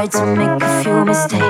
tried to make a few mistakes.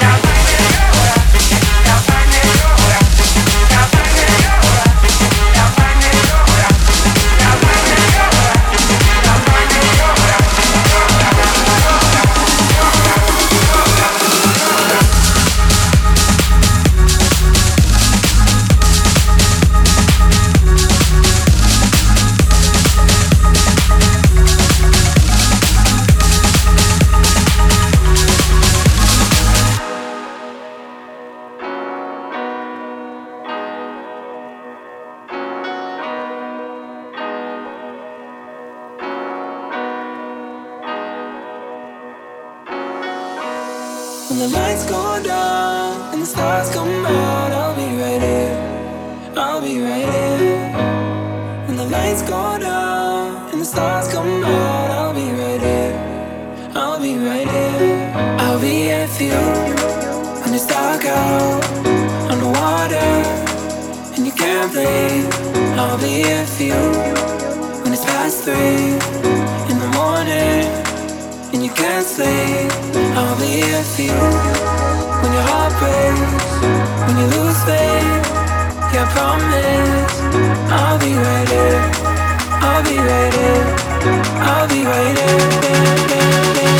Now When the lights go down and the stars come out, I'll be right here. I'll be right here. When the lights go down and the stars come out, I'll be right here. I'll be right here. I'll be here for you when it's dark out on the water and you can't breathe. I'll be here for you when it's past three in the morning and you can't sleep. Only it feels when your heart breaks, when you lose faith. Yeah, I promise I'll be right there. I'll be right there. I'll be right there.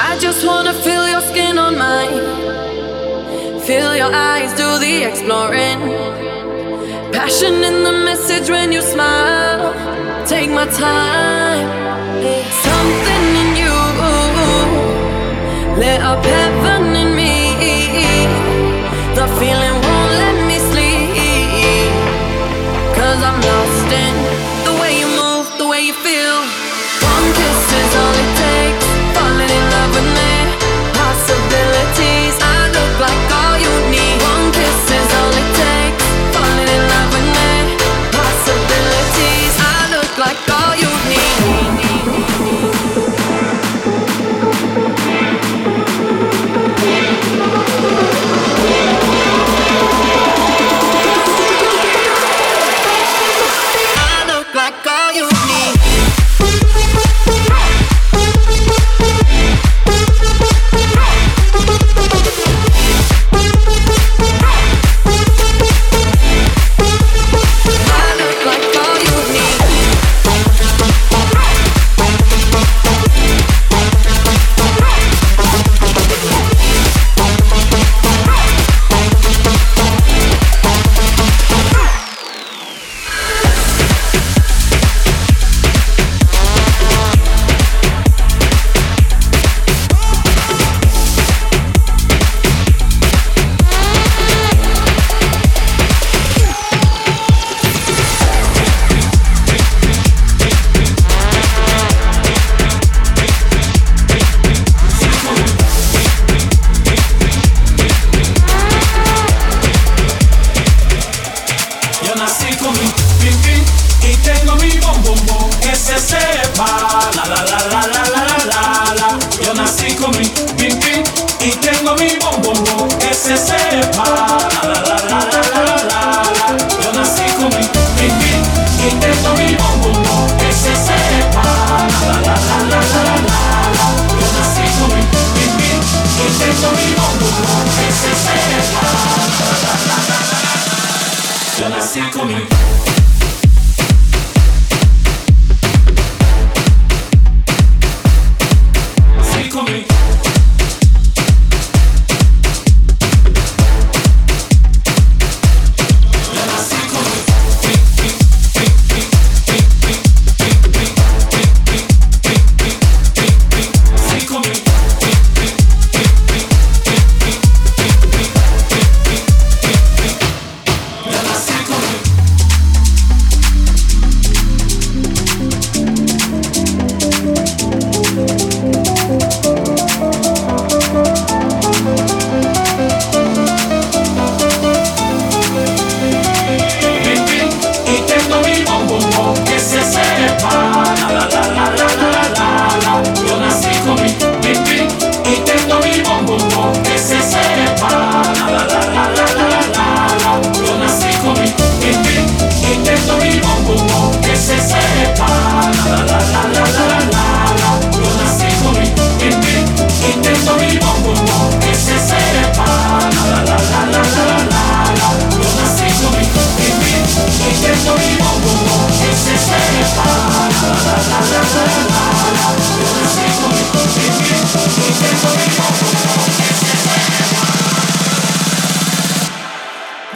I just wanna feel your skin on mine. Feel your eyes do the exploring. Passion in the message when you smile. Take my time. Something in you lit up heaven in me. The feeling won't let me sleep. Cause I'm lost in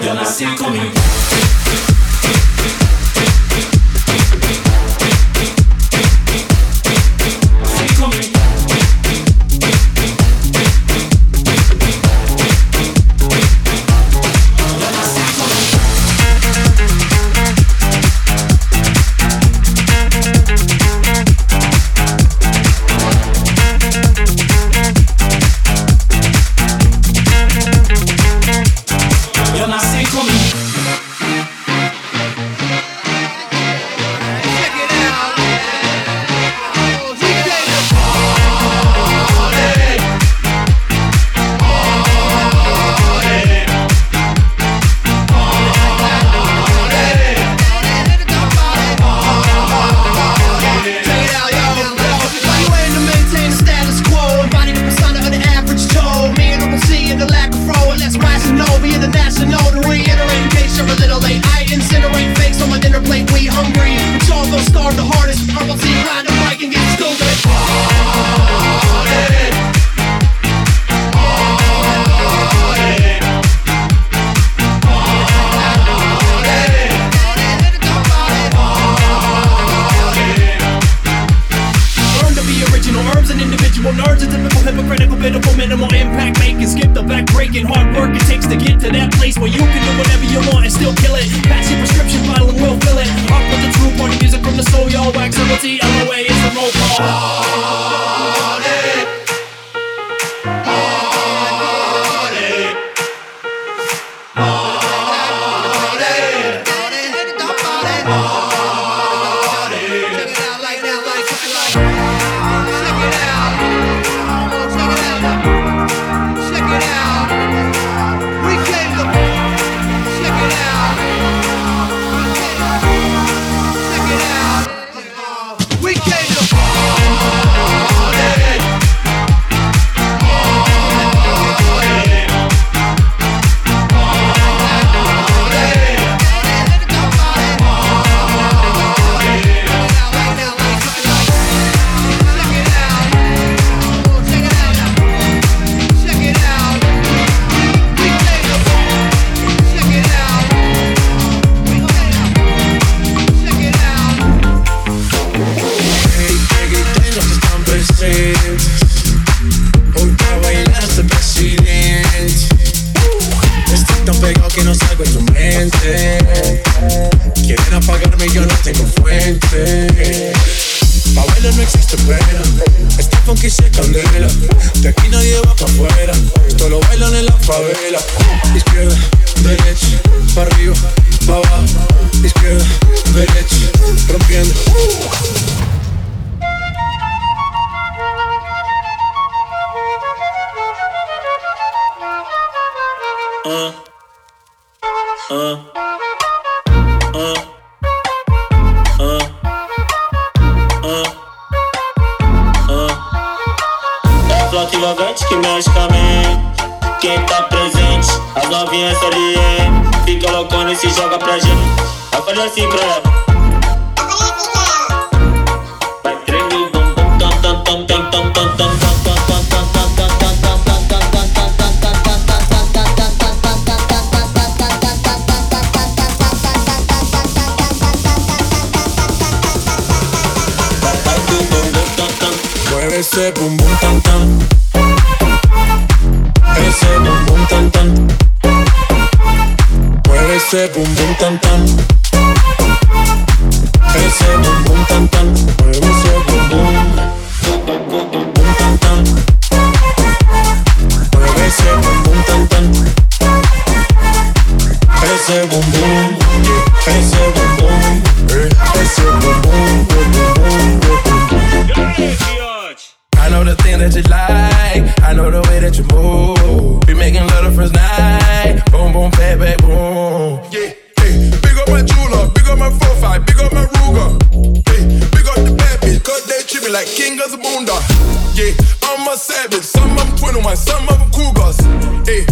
lucky Mueve ese bum bum tan tan. Ese bum bum tan tan. Mueve ese bum bum tan tan. Ese bum bum tan tan. Mueve ese bum bum. Bum tan tan. Mueve ese bum bum tan tan. Ese bum bum. Ese bum bum. Ese bum bum. Bum bum bum know the thing that you like. I know the way that you move. We making love the first night. Boom, boom, bang, bang, boom. Yeah, hey. Big up my jeweler. Big up my profile. Big up my Ruger. Hey, big up the bad bitch. Cause they treat me like king of the boondock. Yeah, I'm a savage. Some of them 21, some of them cougars. Hey,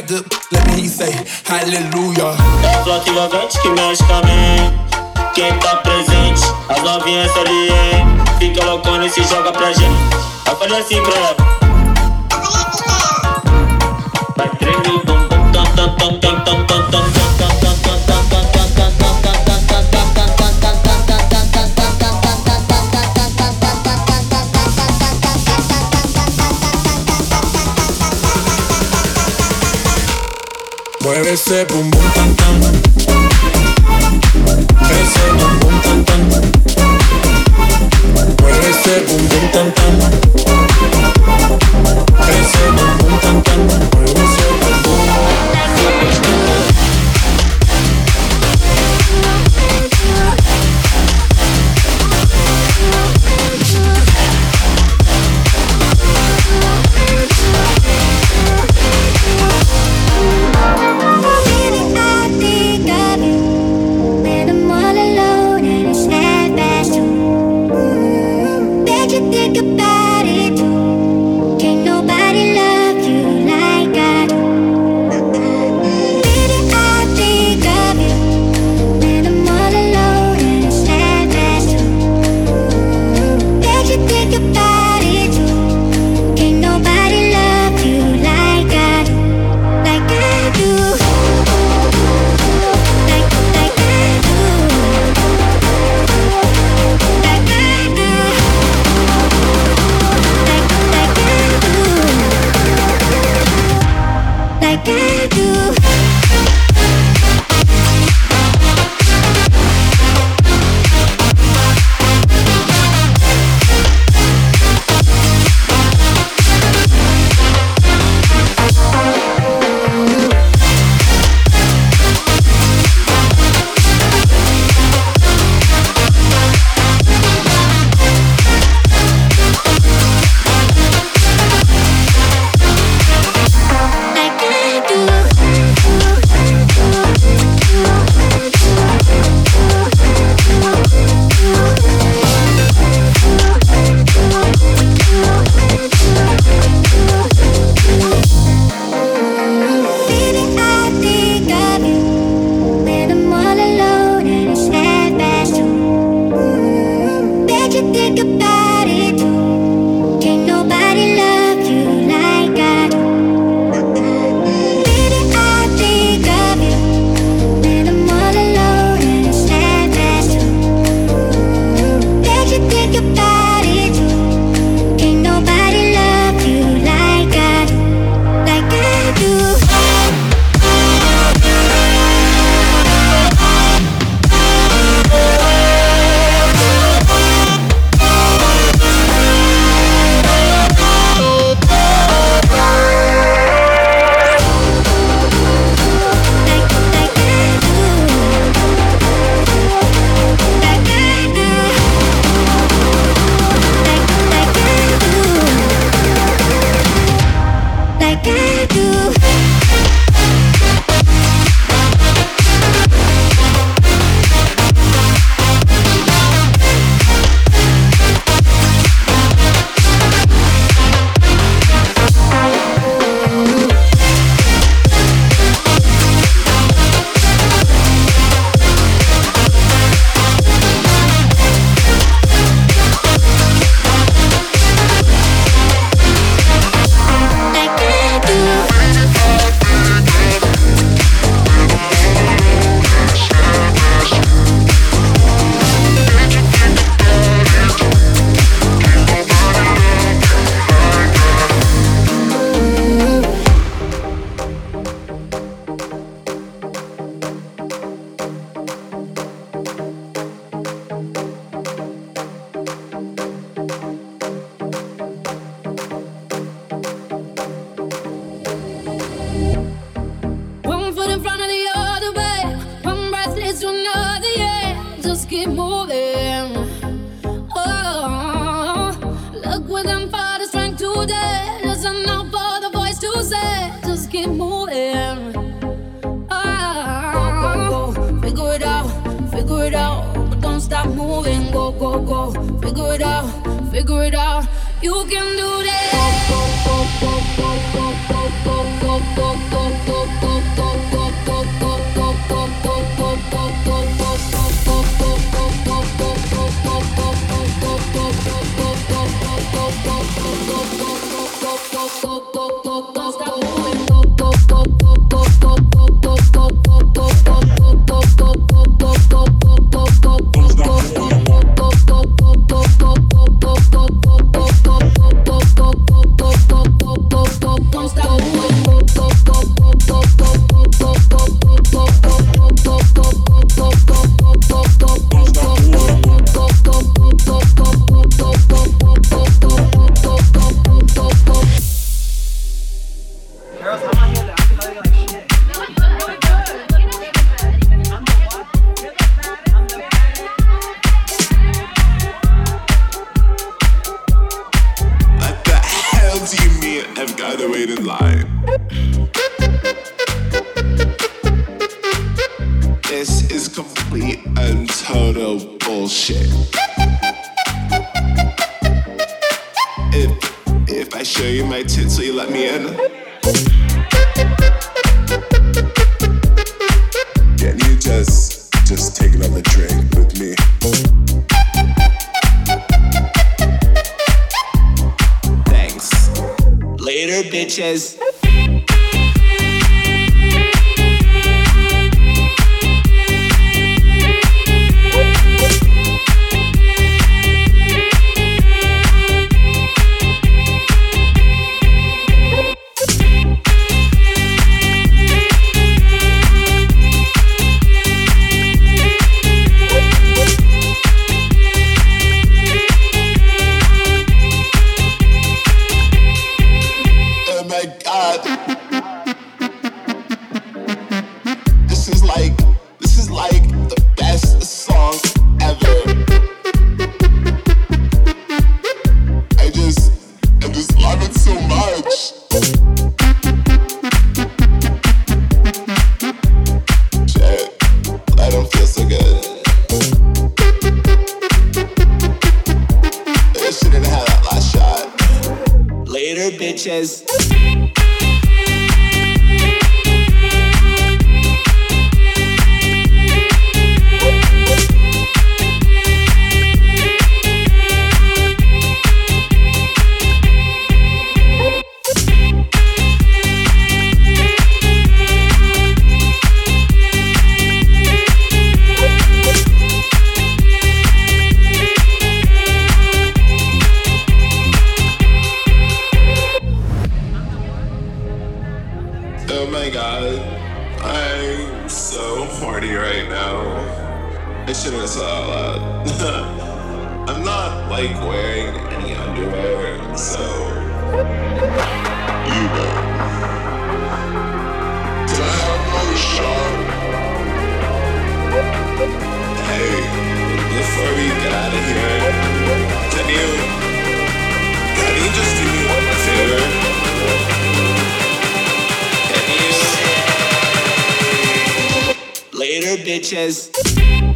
got good, let me say hallelujah. bloco vagante que mexe com a mente. Quem tá presente, as novinhas ali é. Fica loucona e se joga pra gente. Eu falei assim pra ela. Vai tremendo, ese bum bum tan tan. Ese bum bum tan tan. Mueve ese bum bum tan tan. Ese bum bum tan tan. Mueve ese bum bum. Go, go, go. Figure it out, figure it out. You can do that. bitches. bitches.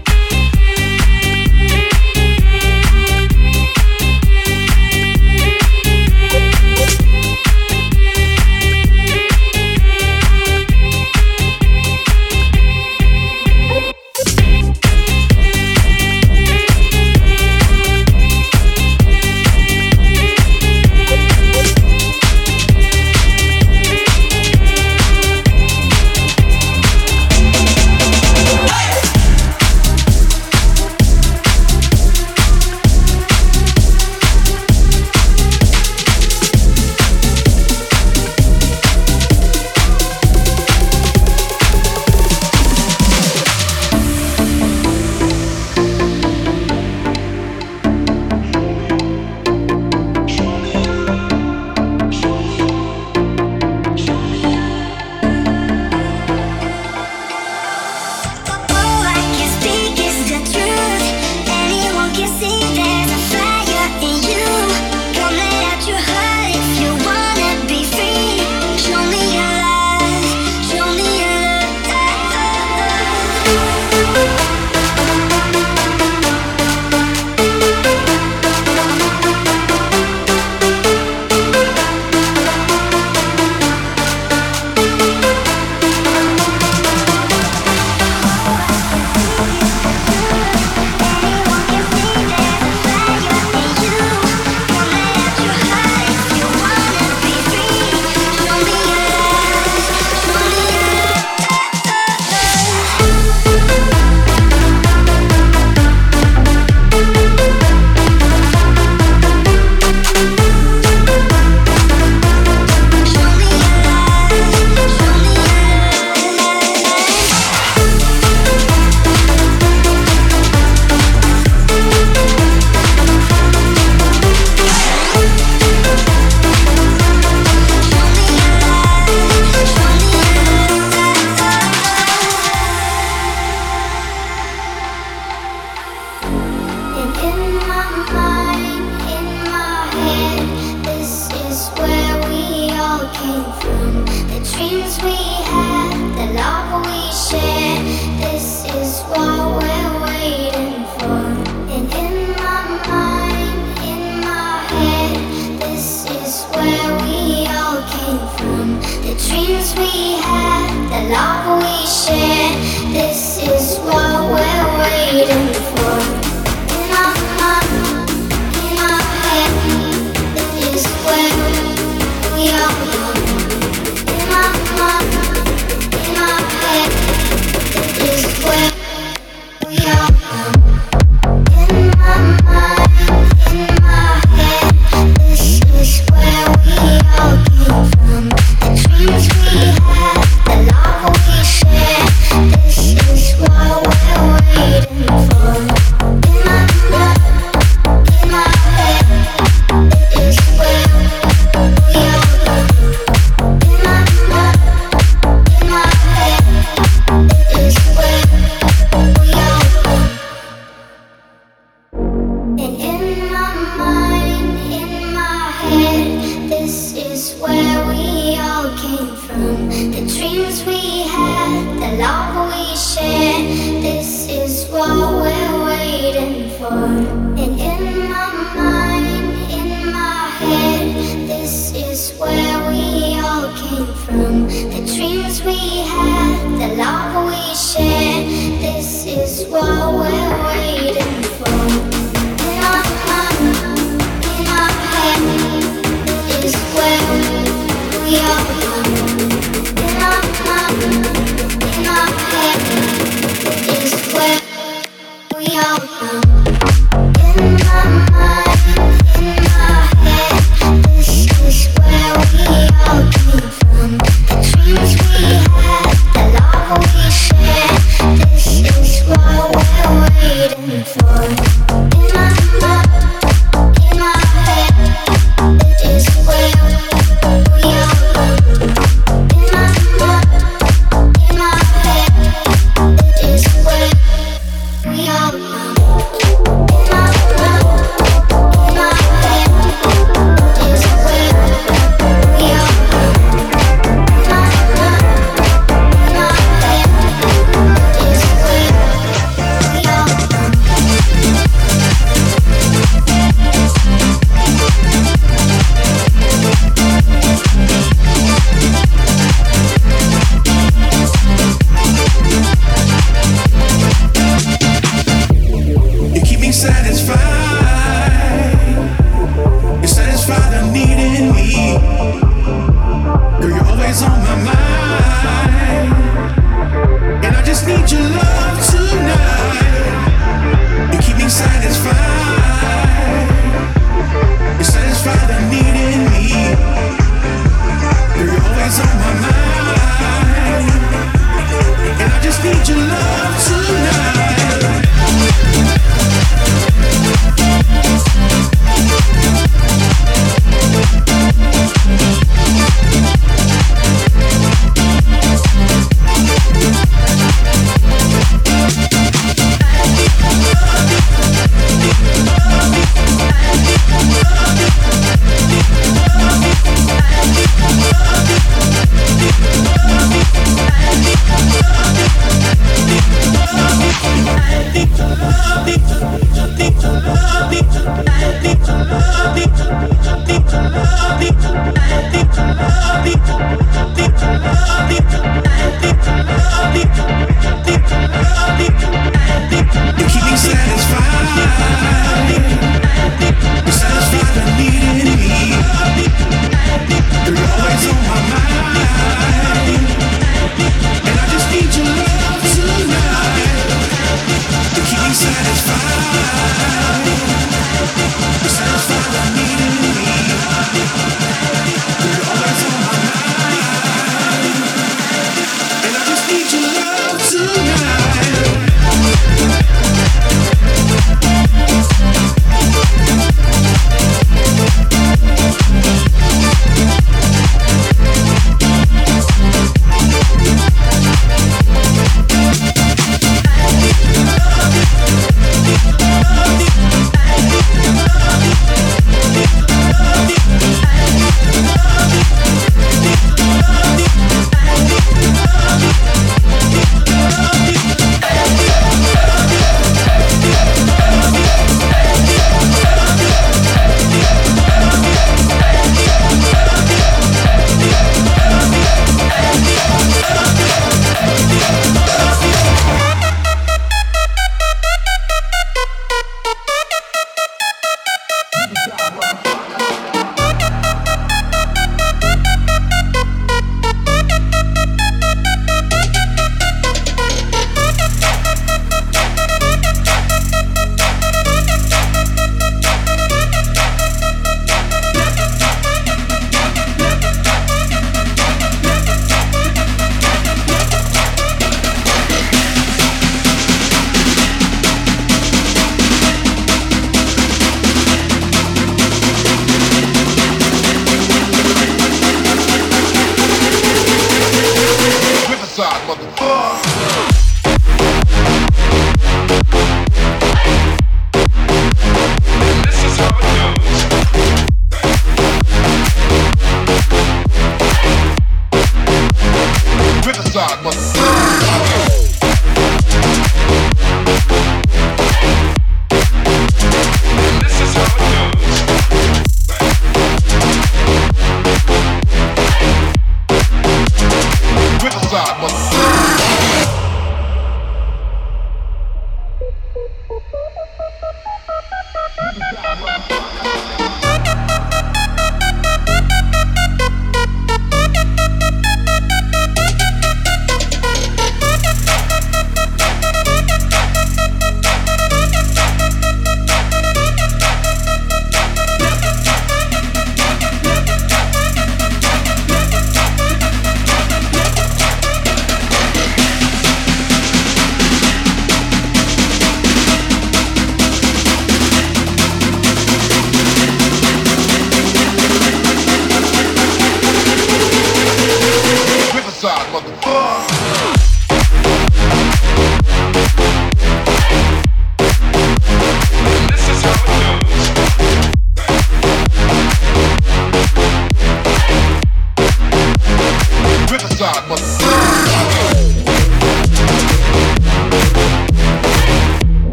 love we share. This is what we're waiting for.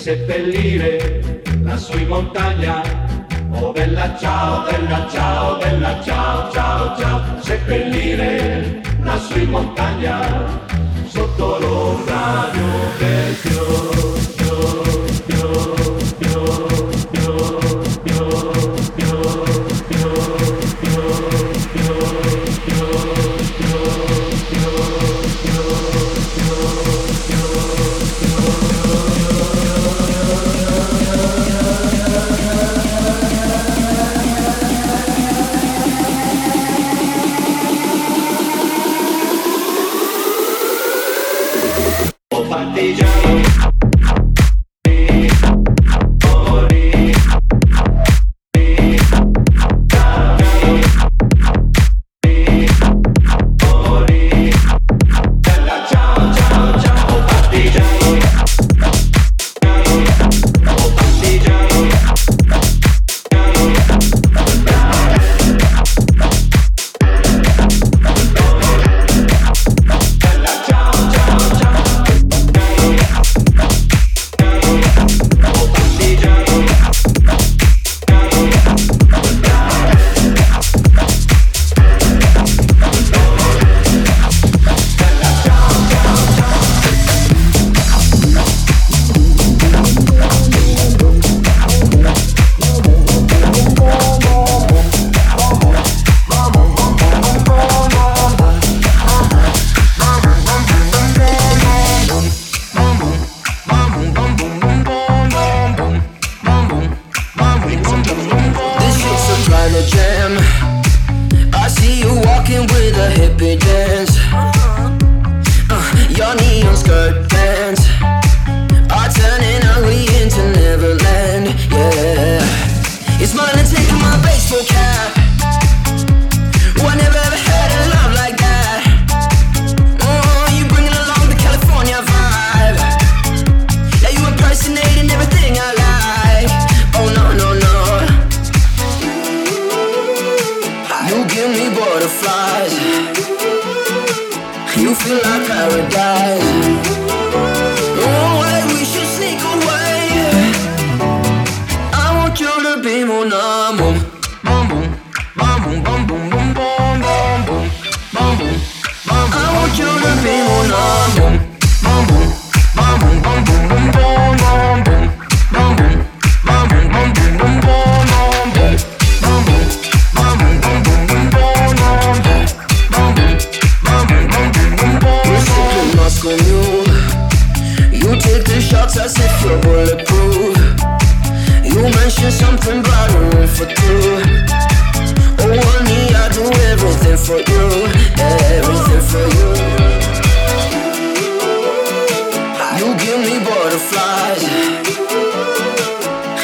seppellire la in montagna. Oh bella ciao, bella ciao, bella ciao, ciao, ciao, seppellire la in montagna, sotto l'ombra di un bel fior.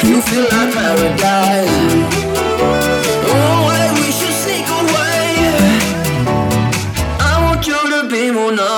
you feel like paradise. Oh, I wish you'd sneak away. I want you to be more.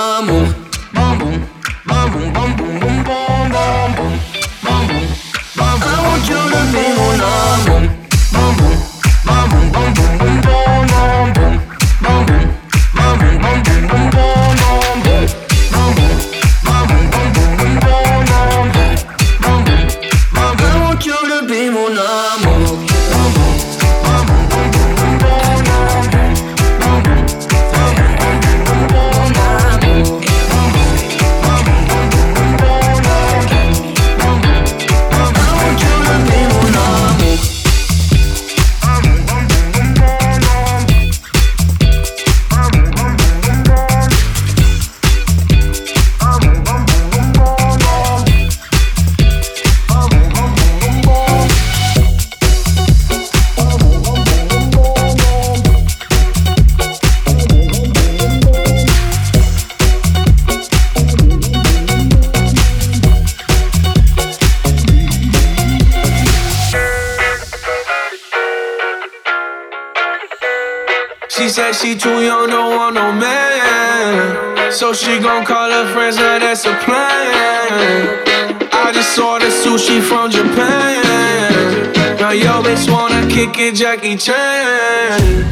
Gon' call her friends, now that's a plan. I just saw the sushi from Japan. Now yo bitch wanna kick it, Jackie Chan.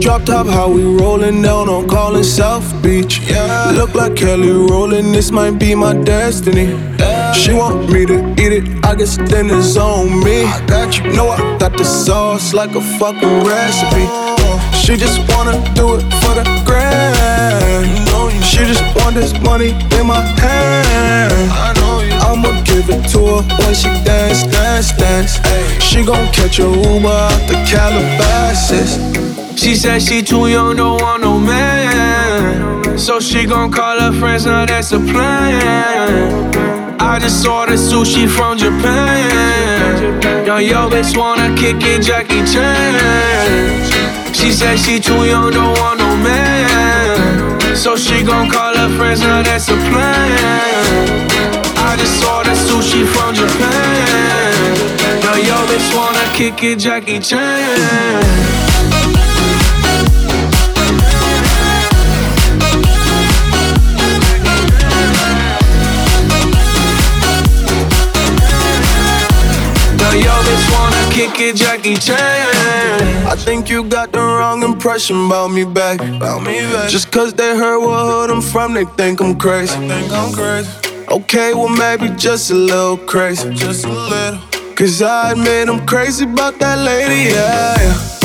Drop top, how we rollin' down on Collins South Beach. Yeah. Look like Kelly Rowland, this might be my destiny. Yeah. She want me to eat it, I guess then it's on me. I got you, know I got the sauce like a fucking recipe. She just wanna do it for the grand. She just want this money in my hand. I'ma give it to her when she dance, dance, dance. She gon' catch a Uber out the Calabasas. She said she too young, don't want no man. So she gon' call her friends, now that's a plan. I just saw the sushi from Japan. Yo, yo, bitch wanna kick it, Jackie Chan. She said she too young, don't want no. So she gon' call her friends, now that's a plan. I just saw the sushi from Japan. Yo, yo, bitch wanna kick it, Jackie Chan. Kick it, Jackie Chan. I think you got the wrong impression about me back. About me back. Just cause they heard what hood I'm from, they think I'm crazy. They think I'm crazy. Okay, well maybe just a little crazy. Just a little. Cause I admit I'm crazy about that lady, yeah. yeah.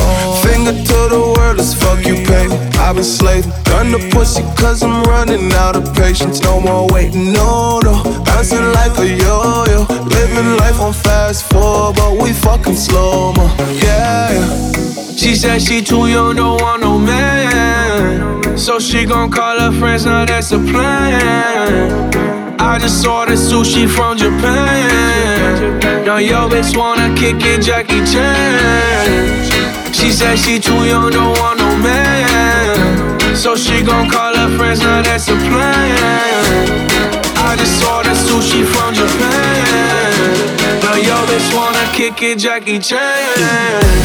Finger to the world as fuck you pay. I've been slaving. Gun the pussy cause I'm running out of patience. No more waiting, no, no. Bouncing like a yo yo. Living life on fast forward, but we fucking slow mo. Yeah, yeah. She said she too young, don't want no man. So she gon' call her friends, now that's a plan. I just saw the sushi from Japan. Now yo bitch wanna kick it, Jackie Chan. She said she too young, don't want no man. So she gon' call her friends, now that's a plan. I just saw the sushi from Japan. Now yo bitch wanna kick it, Jackie Chan.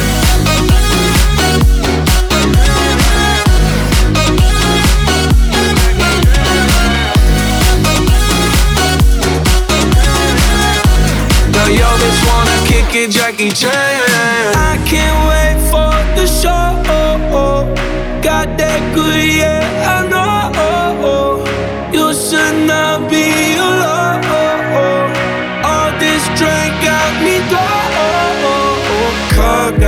yo bitch wanna kick it, Jackie Chan.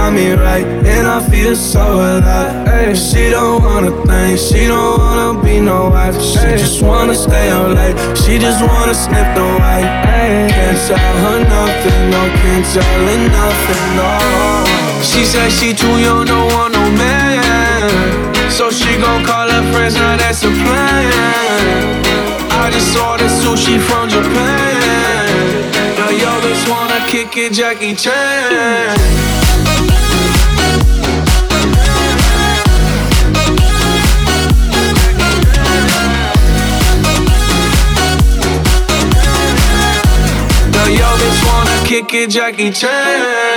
Got me right, and I feel so alive. Ay, she don't wanna think, she don't wanna be no wife. She just wanna stay up late, she just wanna sniff the white. Ay, can't tell her nothing, no, can't tell her nothing, no. She said she too young, don't want no man. So she gon' call her friends, now that's a plan. I just saw the sushi from Japan. Now yo just wanna kick it, Jackie Chan. Kick it, Jackie Chan.